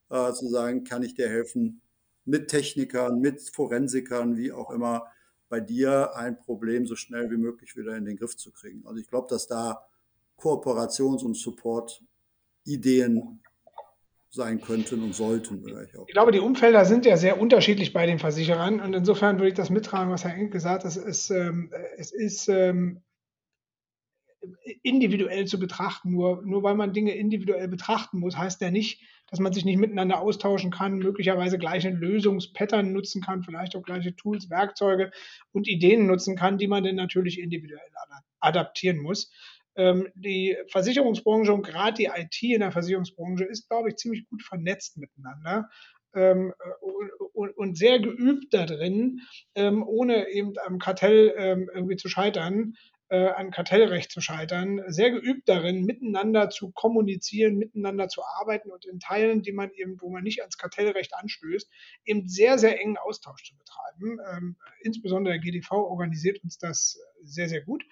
S5: äh, zu sagen, kann ich dir helfen mit Technikern, mit Forensikern, wie auch immer, bei dir ein Problem so schnell wie möglich wieder in den Griff zu kriegen. Also ich glaube, dass da Kooperations- und Support-Ideen sein könnten und sollten.
S4: Ich, ich, glaube, die Umfelder sind ja sehr unterschiedlich bei den Versicherern und insofern würde ich das mittragen, was Herr Enk gesagt hat. Es ist, ähm, es ist ähm, individuell zu betrachten. Nur, nur weil man Dinge individuell betrachten muss, heißt ja nicht, dass man sich nicht miteinander austauschen kann, möglicherweise gleiche Lösungspattern nutzen kann, vielleicht auch gleiche Tools, Werkzeuge und Ideen nutzen kann, die man dann natürlich individuell adaptieren muss. Ähm, die Versicherungsbranche und gerade die IT in der Versicherungsbranche ist, glaube ich, ziemlich gut vernetzt miteinander. Ähm, und, sehr geübt da drin, ähm, ohne eben am Kartell irgendwie zu scheitern, äh, an Kartellrecht zu scheitern, sehr geübt darin, miteinander zu kommunizieren, miteinander zu arbeiten und in Teilen, die man eben, wo man nicht ans Kartellrecht anstößt, eben sehr, sehr engen Austausch zu betreiben. Ähm, insbesondere der GDV organisiert uns das sehr, sehr gut.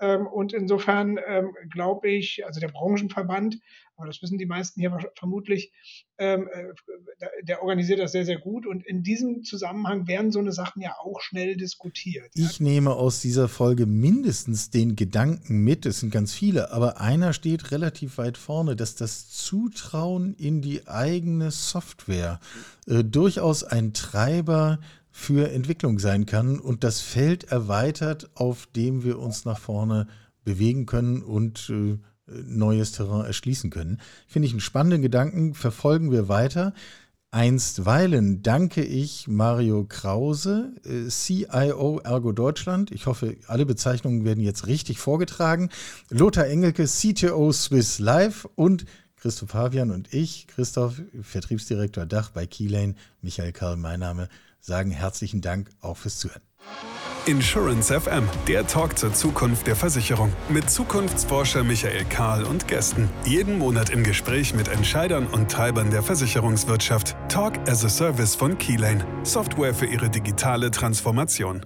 S4: Ähm, und insofern ähm, glaube ich, also der Branchenverband, aber das wissen die meisten hier vermutlich, ähm, äh, der organisiert das sehr, sehr gut. Und in diesem Zusammenhang werden so eine Sachen ja auch schnell diskutiert.
S2: Ich nehme aus dieser Folge mindestens den Gedanken mit, es sind ganz viele, aber einer steht relativ weit vorne, dass das Zutrauen in die eigene Software äh, durchaus ein Treiber für Entwicklung sein kann und das Feld erweitert, auf dem wir uns nach vorne bewegen können und äh, neues Terrain erschließen können. Finde ich einen spannenden Gedanken, verfolgen wir weiter. Einstweilen danke ich Mario Krause, äh, CIO Ergo Deutschland. Ich hoffe, alle Bezeichnungen werden jetzt richtig vorgetragen. Lothar Engelke, CTO Swiss Life und Christoph Fabian und ich, Christoph, Vertriebsdirektor Dach bei Keylane, Michael Karl, mein Name sagen herzlichen Dank auch fürs Zuhören.
S1: Insurance FM, der Talk zur Zukunft der Versicherung. Mit Zukunftsforscher Michael Kahl und Gästen. Jeden Monat im Gespräch mit Entscheidern und Treibern der Versicherungswirtschaft. Talk as a Service von Keylane. Software für Ihre digitale Transformation.